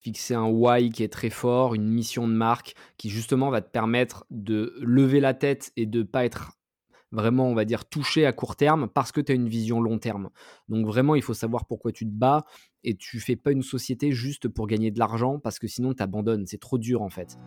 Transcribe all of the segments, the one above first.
fixer un why qui est très fort, une mission de marque qui justement va te permettre de lever la tête et de pas être vraiment, on va dire, touché à court terme parce que tu as une vision long terme. Donc vraiment, il faut savoir pourquoi tu te bats et tu fais pas une société juste pour gagner de l'argent parce que sinon tu abandonnes. C'est trop dur en fait.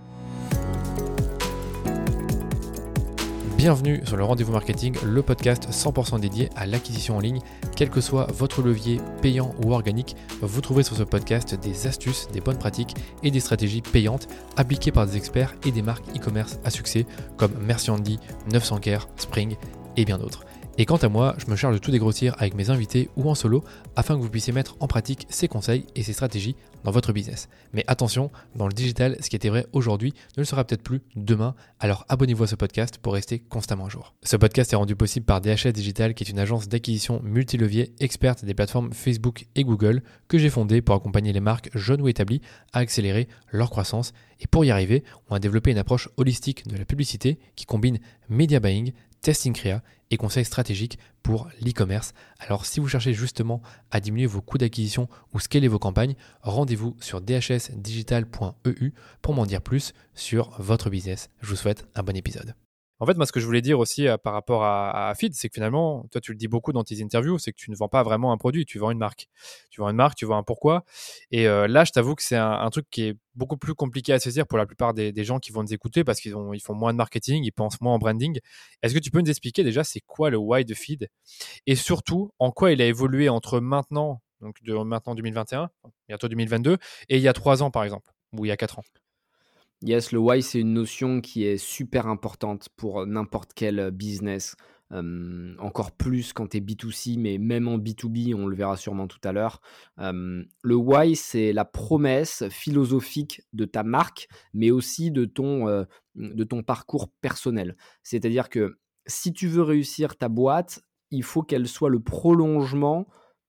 Bienvenue sur le Rendez-vous Marketing, le podcast 100% dédié à l'acquisition en ligne. Quel que soit votre levier payant ou organique, vous trouverez sur ce podcast des astuces, des bonnes pratiques et des stratégies payantes appliquées par des experts et des marques e-commerce à succès comme Merci Andy, 900care, Spring et bien d'autres. Et quant à moi, je me charge de tout dégrossir avec mes invités ou en solo afin que vous puissiez mettre en pratique ces conseils et ces stratégies dans votre business. Mais attention, dans le digital, ce qui était vrai aujourd'hui ne le sera peut-être plus demain, alors abonnez-vous à ce podcast pour rester constamment à jour. Ce podcast est rendu possible par DHS Digital qui est une agence d'acquisition multilevier experte des plateformes Facebook et Google que j'ai fondée pour accompagner les marques jeunes ou établies à accélérer leur croissance. Et pour y arriver, on a développé une approche holistique de la publicité qui combine media buying, testing créa et conseils stratégiques pour l'e-commerce. Alors si vous cherchez justement à diminuer vos coûts d'acquisition ou scaler vos campagnes, rendez-vous sur dhsdigital.eu pour m'en dire plus sur votre business. Je vous souhaite un bon épisode. En fait, moi, ce que je voulais dire aussi euh, par rapport à, Feed, c'est que finalement, toi, tu le dis beaucoup dans tes interviews, c'est que tu ne vends pas vraiment un produit, tu vends une marque. Tu vends une marque, tu vends un pourquoi. Et euh, là, je t'avoue que c'est un, truc qui est beaucoup plus compliqué à saisir pour la plupart des, gens qui vont nous écouter parce qu'ils ils font moins de marketing, ils pensent moins en branding. Est-ce que tu peux nous expliquer déjà c'est quoi le why de Feed? Et surtout en quoi il a évolué entre maintenant, donc de maintenant 2021, bientôt 2022, et il y a trois ans par exemple, ou il y a quatre ans? Yes, le why, c'est une notion qui est super importante pour n'importe quel business. encore plus quand tu es B2C, mais même en B2B, on le verra sûrement tout à l'heure. le why, c'est la promesse philosophique de ta marque, mais aussi de ton, de ton parcours personnel. C'est-à-dire que si tu veux réussir ta boîte, il faut qu'elle soit le prolongement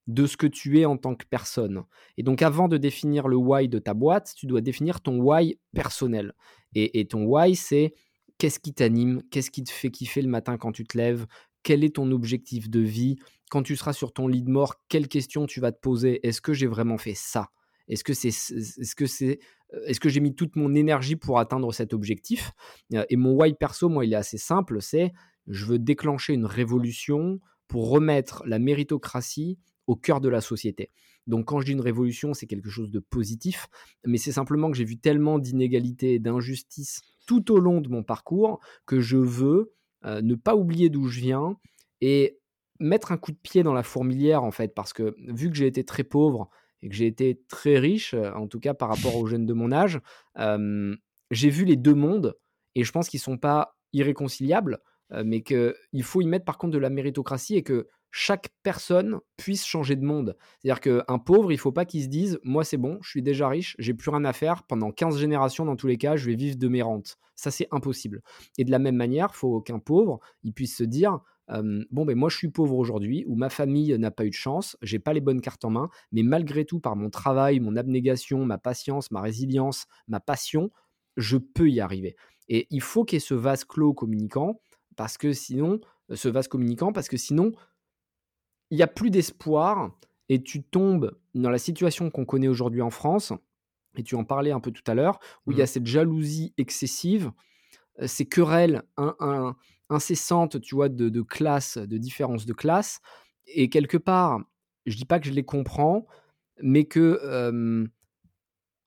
de ce que tu es en tant que personne. Et donc avant de définir le why de ta boîte, tu dois définir ton why personnel. Et, ton why, c'est qu'est-ce qui t'anime, qu'est-ce qui te fait kiffer le matin quand tu te lèves, quel est ton objectif de vie, quand tu seras sur ton lit de mort, quelles questions tu vas te poser, est-ce que j'ai vraiment fait ça? Est-ce que c'est est-ce que c'est est-ce que j'ai mis toute mon énergie pour atteindre cet objectif? Et mon why perso, moi, il est assez simple, c'est je veux déclencher une révolution pour remettre la méritocratie au cœur de la société. Donc quand je dis une révolution, c'est quelque chose de positif, mais c'est simplement que j'ai vu tellement d'inégalités et d'injustices tout au long de mon parcours que je veux euh, ne pas oublier d'où je viens et mettre un coup de pied dans la fourmilière en fait, parce que vu que j'ai été très pauvre et que j'ai été très riche, euh, en tout cas par rapport aux jeunes de mon âge, euh, j'ai vu les deux mondes et je pense qu'ils ne sont pas irréconciliables, mais qu'il faut y mettre par contre de la méritocratie et que chaque personne puisse changer de monde. C'est-à-dire qu'un pauvre, il ne faut pas qu'il se dise Moi, c'est bon, je suis déjà riche, j'ai plus rien à faire. Pendant 15 générations, dans tous les cas, je vais vivre de mes rentes. Ça, c'est impossible. Et de la même manière, il faut qu'un pauvre, il puisse se dire Bon, ben moi, je suis pauvre aujourd'hui, ou ma famille n'a pas eu de chance, j'ai pas les bonnes cartes en main, mais malgré tout, par mon travail, mon abnégation, ma patience, ma résilience, ma passion, je peux y arriver. Et il faut qu'il y ait ce vase clos communicant, parce que sinon, ce vase communicant, parce que sinon, il n'y a plus d'espoir et tu tombes dans la situation qu'on connaît aujourd'hui en France, et tu en parlais un peu tout à l'heure, où il y a mmh. cette jalousie excessive, euh, ces querelles incessantes, tu vois, de, de classe, de différence de classe, et quelque part, je dis pas que je les comprends, mais que,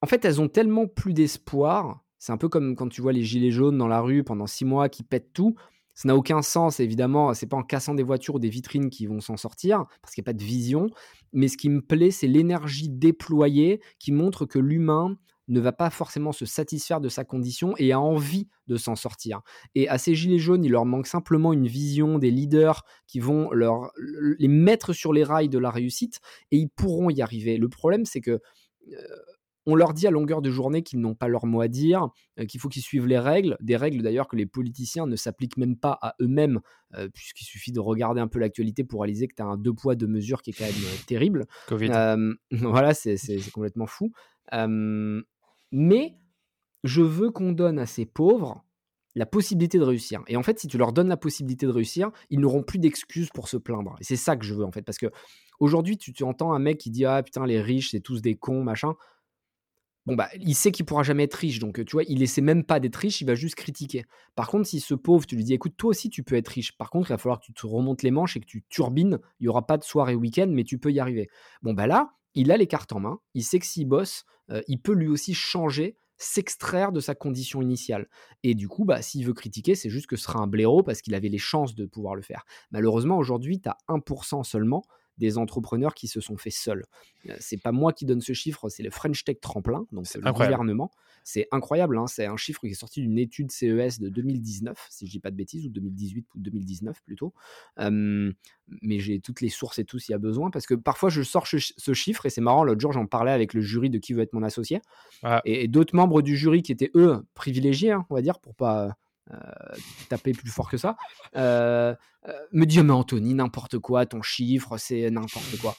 en fait, elles ont tellement plus d'espoir. C'est un peu comme quand tu vois les gilets jaunes dans la rue pendant six mois qui pètent tout. Ça n'a aucun sens, évidemment. C'est pas en cassant des voitures ou des vitrines qui vont s'en sortir, parce qu'il n'y a pas de vision. Mais ce qui me plaît, c'est l'énergie déployée qui montre que l'humain ne va pas forcément se satisfaire de sa condition et a envie de s'en sortir. Et à ces gilets jaunes, il leur manque simplement une vision des leaders qui vont les mettre sur les rails de la réussite et ils pourront y arriver. Le problème, c'est que euh, on leur dit à longueur de journée qu'ils n'ont pas leur mot à dire, euh, qu'il faut qu'ils suivent les règles, des règles d'ailleurs que les politiciens ne s'appliquent même pas à eux-mêmes, euh, puisqu'il suffit de regarder un peu l'actualité pour réaliser que tu as un deux poids, deux mesures qui est quand même euh, terrible. voilà, c'est complètement fou. mais je veux qu'on donne à ces pauvres la possibilité de réussir. Et en fait, si tu leur donnes la possibilité de réussir, ils n'auront plus d'excuses pour se plaindre. Et c'est ça que je veux en fait, parce que aujourd'hui, tu, tu entends un mec qui dit ah putain les riches c'est tous des cons machin bon, bah, il sait qu'il pourra jamais être riche. Donc, tu vois, il essaie même pas d'être riche, il va juste critiquer. Par contre, si ce pauvre, tu lui dis, écoute, toi aussi, tu peux être riche. Par contre, il va falloir que tu te remontes les manches et que tu turbines. Il y aura pas de soirée week-end, mais tu peux y arriver. Bon, bah là, il a les cartes en main. Il sait que s'il bosse, euh, il peut lui aussi changer s'extraire de sa condition initiale. Et du coup, bah, s'il veut critiquer, c'est juste que ce sera un blaireau parce qu'il avait les chances de pouvoir le faire. Malheureusement, aujourd'hui, tu as 1% seulement des entrepreneurs qui se sont faits seuls. Euh, c'est pas moi qui donne ce chiffre, c'est le French Tech Tremplin, donc c'est le gouvernement. C'est incroyable, hein, c'est un chiffre qui est sorti d'une étude CES de 2019, si je dis pas de bêtises, ou 2018 ou 2019 plutôt. mais j'ai toutes les sources et tout s'il y a besoin, parce que parfois je sors ce chiffre, et c'est marrant, l'autre jour j'en parlais avec le jury de qui veut être mon associé, ah. et, d'autres membres du jury qui étaient eux privilégiés, hein, on va dire, pour pas taper plus fort que ça, euh, euh, me dit mais Anthony, n'importe quoi, ton chiffre, c'est n'importe quoi.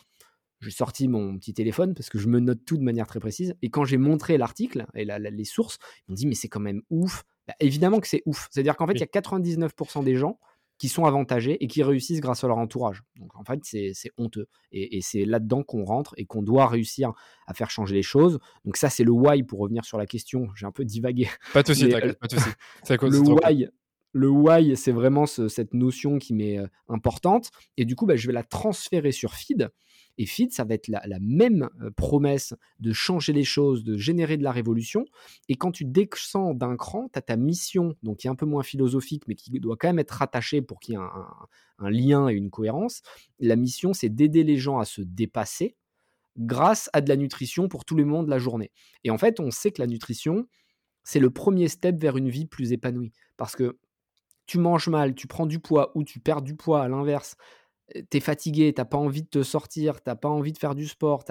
J'ai sorti mon petit téléphone parce que je me note tout de manière très précise. Et quand j'ai montré l'article et les sources, ils m'ont dit mais c'est quand même ouf. Bah, évidemment que c'est ouf. C'est-à-dire qu'en fait, il y a 99% des gens qui sont avantagés et qui réussissent grâce à leur entourage. Donc en fait, c'est honteux. Et, c'est là-dedans qu'on rentre et qu'on doit réussir à faire changer les choses. Donc ça, c'est le why pour revenir sur la question. J'ai un peu divagué. Pas de souci, pas de souci. le why, le why, c'est vraiment cette notion qui m'est euh, importante. Et du coup, bah, je vais la transférer sur Feed. Et Feed, ça va être la, même euh, promesse de changer les choses, de générer de la révolution. Et quand tu descends d'un cran, tu as ta mission, donc qui est un peu moins philosophique, mais qui doit quand même être rattachée pour qu'il y ait un, lien et une cohérence. La mission, c'est d'aider les gens à se dépasser grâce à de la nutrition pour tout le monde la journée. Et en fait, on sait que la nutrition, c'est le premier step vers une vie plus épanouie. Parce que tu manges mal, tu prends du poids ou tu perds du poids à l'inverse, tu es fatigué, tu pas envie de te sortir, tu pas envie de faire du sport.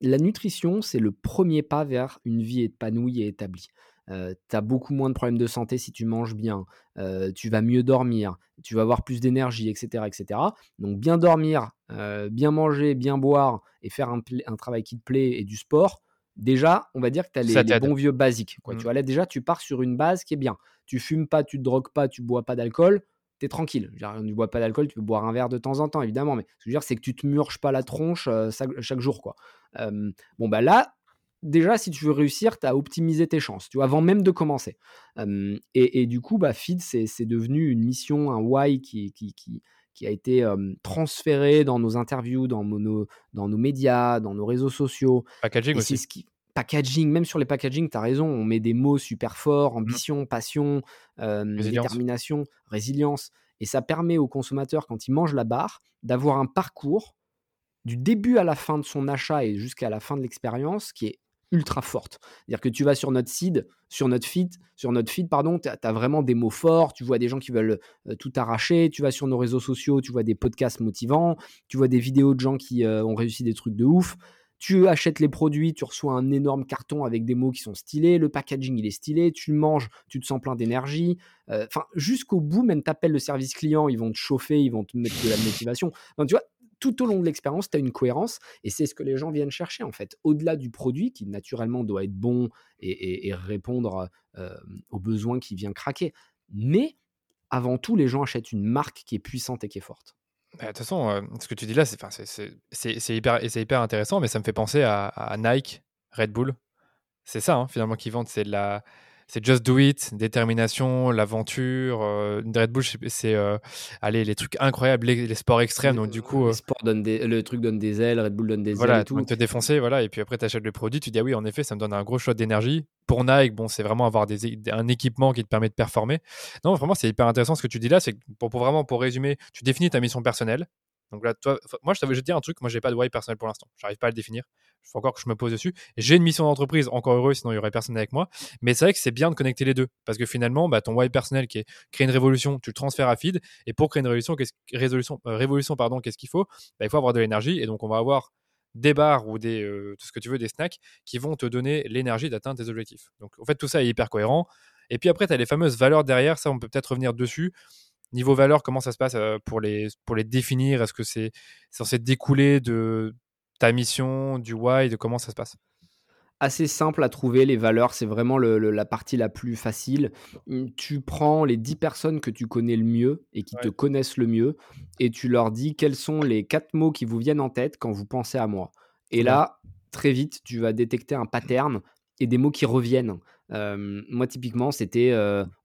La nutrition, c'est le premier pas vers une vie épanouie et établie. Euh, tu as beaucoup moins de problèmes de santé si tu manges bien, euh, tu vas mieux dormir, tu vas avoir plus d'énergie, etc., etc. Donc bien dormir, euh, bien manger, bien boire et faire un, travail qui te plaît et du sport, déjà, on va dire que tu as les, bons vieux basiques. Quoi. Tu mmh. vois, là, déjà, tu pars sur une base qui est bien. Tu fumes pas, tu te drogues pas, tu bois pas d'alcool, tu es tranquille. Tu ne bois pas d'alcool, tu peux boire un verre de temps en temps, évidemment, mais ce que je veux dire, c'est que tu te murges pas la tronche chaque, jour. quoi. bon, bah là, déjà, si tu veux réussir, tu as optimisé tes chances, tu vois, avant même de commencer. et, du coup, bah, Feed, c'est devenu une mission, un why qui, qui, qui, qui a été transféré dans nos interviews, dans nos, dans nos médias, dans nos réseaux sociaux. Packaging aussi. Ce qui, packaging, même sur les packaging, tu as raison, on met des mots super forts, mmh. ambition, passion, détermination, résilience. Et ça permet au consommateur, quand il mange la barre, d'avoir un parcours du début à la fin de son achat et jusqu'à la fin de l'expérience qui est ultra forte. C'est-à-dire que tu vas sur notre feed, sur notre feed, sur notre feed, pardon, tu as, vraiment des mots forts, tu vois des gens qui veulent tout arracher, tu vas sur nos réseaux sociaux, tu vois des podcasts motivants, tu vois des vidéos de gens qui ont réussi des trucs de ouf tu achètes les produits, tu reçois un énorme carton avec des mots qui sont stylés, le packaging il est stylé, tu manges, tu te sens plein d'énergie. Euh, enfin, jusqu'au bout, même t'appelles le service client, ils vont te chauffer, ils vont te mettre de la motivation. Donc, tu vois, tout au long de l'expérience, tu as une cohérence et c'est ce que les gens viennent chercher en fait. Au-delà du produit qui naturellement doit être bon et, répondre euh, aux besoins qui vient craquer. Mais avant tout, les gens achètent une marque qui est puissante et qui est forte. Bah, de toute façon, euh, ce que tu dis là, c'est hyper, hyper intéressant, mais ça me fait penser à, Nike, Red Bull. C'est ça, hein, finalement, qui vendent. C'est la, c'est just do it, détermination, l'aventure. Euh, Red Bull, c'est euh, allez, les trucs incroyables, les, sports extrêmes. Donc, du coup, euh, donne des, le truc donne des ailes, Red Bull donne des ailes et tout. te défoncer, voilà. Et puis après, tu achètes le produit, tu dis, ah oui, en effet, ça me donne un gros shot d'énergie. Pour Nike, bon, c'est vraiment avoir des, un équipement qui te permet de performer. Non, vraiment, c'est hyper intéressant ce que tu dis là. C'est pour, pour vraiment, pour résumer, tu définis ta mission personnelle. Donc là, toi, moi, je, je vais te dire un truc. Moi, j'ai pas de why personnel pour l'instant. J'arrive pas à le définir. Il faut encore que je me pose dessus. J'ai une mission d'entreprise, encore heureux, sinon il y aurait personne avec moi. Mais c'est vrai que c'est bien de connecter les deux. Parce que finalement, bah, ton why personnel qui est créer une révolution, tu le transfères à feed. Et pour créer une révolution, qu'est-ce, résolution, euh, révolution pardon, qu'est-ce qu'il faut? Bah, Il faut avoir de l'énergie. Et donc, on va avoir des bars ou des, euh, tout ce que tu veux, des snacks qui vont te donner l'énergie d'atteindre tes objectifs. Donc, en fait, tout ça est hyper cohérent. Et puis après, tu as les fameuses valeurs derrière. Ça, on peut peut-être revenir dessus. Niveau valeur, comment ça se passe euh, pour les, pour les définir? Est-ce que c'est censé découler de ta mission, du why, de comment ça se passe? Assez simple à trouver. Les valeurs, c'est vraiment la partie la plus facile. Mmh, tu prends les 10 personnes que tu connais le mieux et qui te connaissent le mieux et tu leur dis quels sont les quatre mots qui vous viennent en tête quand vous pensez à moi. Et là, très vite, tu vas détecter un pattern et des mots qui reviennent. moi, typiquement, c'était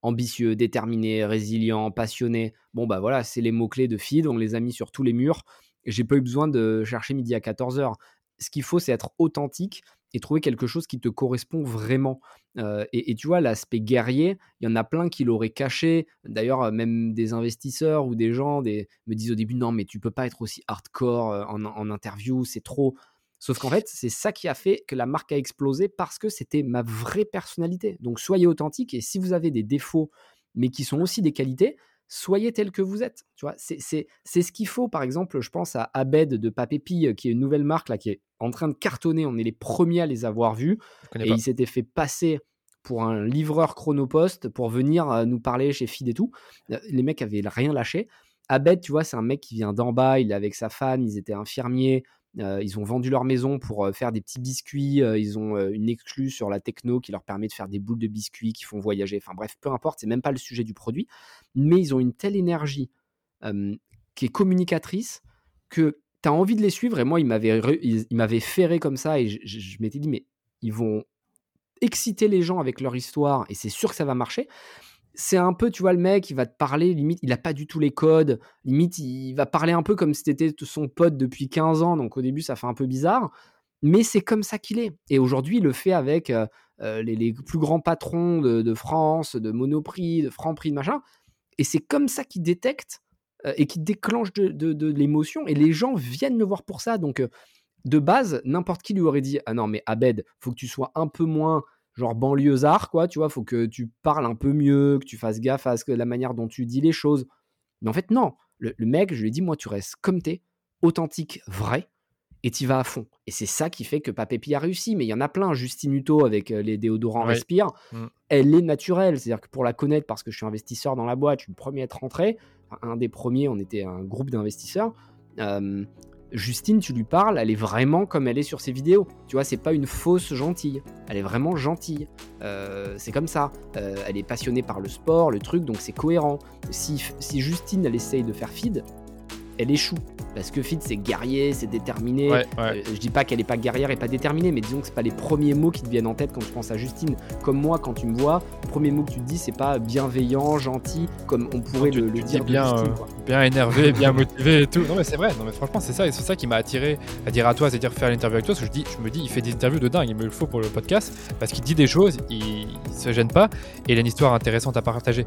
ambitieux, déterminé, résilient, passionné. Bon, bah voilà, c'est les mots-clés de feed. On les a mis sur tous les murs. J'ai pas eu besoin de chercher midi à 14h. Ce qu'il faut, c'est être authentique et trouver quelque chose qui te correspond vraiment. et, tu vois, l'aspect guerrier, il y en a plein qui l'auraient caché. D'ailleurs, même des investisseurs ou des gens des, me disent au début non, mais tu peux pas être aussi hardcore en, en interview, c'est trop. Sauf qu'en fait, c'est ça qui a fait que la marque a explosé parce que c'était ma vraie personnalité. Donc soyez authentique et si vous avez des défauts, mais qui sont aussi des qualités, soyez tel que vous êtes. Tu vois, c'est ce qu'il faut. Par exemple, je pense à Abed de Papépi, euh, qui est une nouvelle marque là, qui est en train de cartonner. On est les premiers à les avoir vus. Et il s'était fait passer pour un livreur chronopost pour venir euh, nous parler chez Feed et tout. Euh, les mecs avaient rien lâché. Abed, tu vois, c'est un mec qui vient d'en bas, il est avec sa femme, ils étaient infirmiers, ils ont vendu leur maison pour faire des petits biscuits. Ils ont une exclue sur la techno qui leur permet de faire des boules de biscuits qui font voyager. Enfin bref, peu importe, c'est même pas le sujet du produit. Mais ils ont une telle énergie qui est communicatrice que tu as envie de les suivre. Et moi, ils m'avaient ferré comme ça. Et je m'étais dit, mais ils vont exciter les gens avec leur histoire. Et c'est sûr que ça va marcher c'est un peu, tu vois, le mec, il va te parler, limite, il n'a pas du tout les codes, limite, il va parler un peu comme si c'était son pote depuis 15 ans, donc au début, ça fait un peu bizarre, mais c'est comme ça qu'il est. Et aujourd'hui, il le fait avec euh, euh, les, plus grands patrons de, France, de Monoprix, de Franprix, de machin, et c'est comme ça qu'il détecte euh, et qu'il déclenche de, l'émotion, et les gens viennent le voir pour ça, donc de base, n'importe qui lui aurait dit, ah non, mais Abed, faut que tu sois un peu moins genre banlieusard, quoi, tu vois, faut que tu parles un peu mieux, que tu fasses gaffe à la manière dont tu dis les choses. Mais en fait, non. Le, mec, je lui ai dit, moi, tu restes comme t'es, authentique, vrai, et tu vas à fond. Et c'est ça qui fait que Papépi a réussi. Mais il y en a plein. Justine Hutto avec euh, les déodorants Respire, mmh. elle est naturelle. C'est-à-dire que pour la connaître, parce que je suis investisseur dans la boîte, je suis le premier à être rentré. un des premiers, on était un groupe d'investisseurs. Euh, Justine, tu lui parles, elle est vraiment comme elle est sur ses vidéos. Tu vois, c'est pas une fausse gentille. Elle est vraiment gentille. Euh, c'est comme ça. Euh, elle est passionnée par le sport, le truc, donc c'est cohérent. Si, si Justine, elle essaye de faire feed, elle échoue. Parce que Fit, c'est guerrier, c'est déterminé. Euh, je dis pas qu'elle est pas guerrière et pas déterminée, mais disons que c'est pas les premiers mots qui te viennent en tête quand tu penses à Justine. Comme moi, quand tu me vois, le premier mot que tu te dis, c'est pas bienveillant, gentil, comme on pourrait le, dire bien, de Justine, euh, bien énervé, bien motivé et tout. Non mais c'est vrai. Non mais franchement, c'est ça et c'est ça qui m'a attiré à dire à toi, c'est-à-dire faire l'interview avec toi. Parce que je dis, je me dis, il fait des interviews de dingue. Il me le faut pour le podcast parce qu'il dit des choses, il, il se gêne pas et il a une histoire intéressante à partager.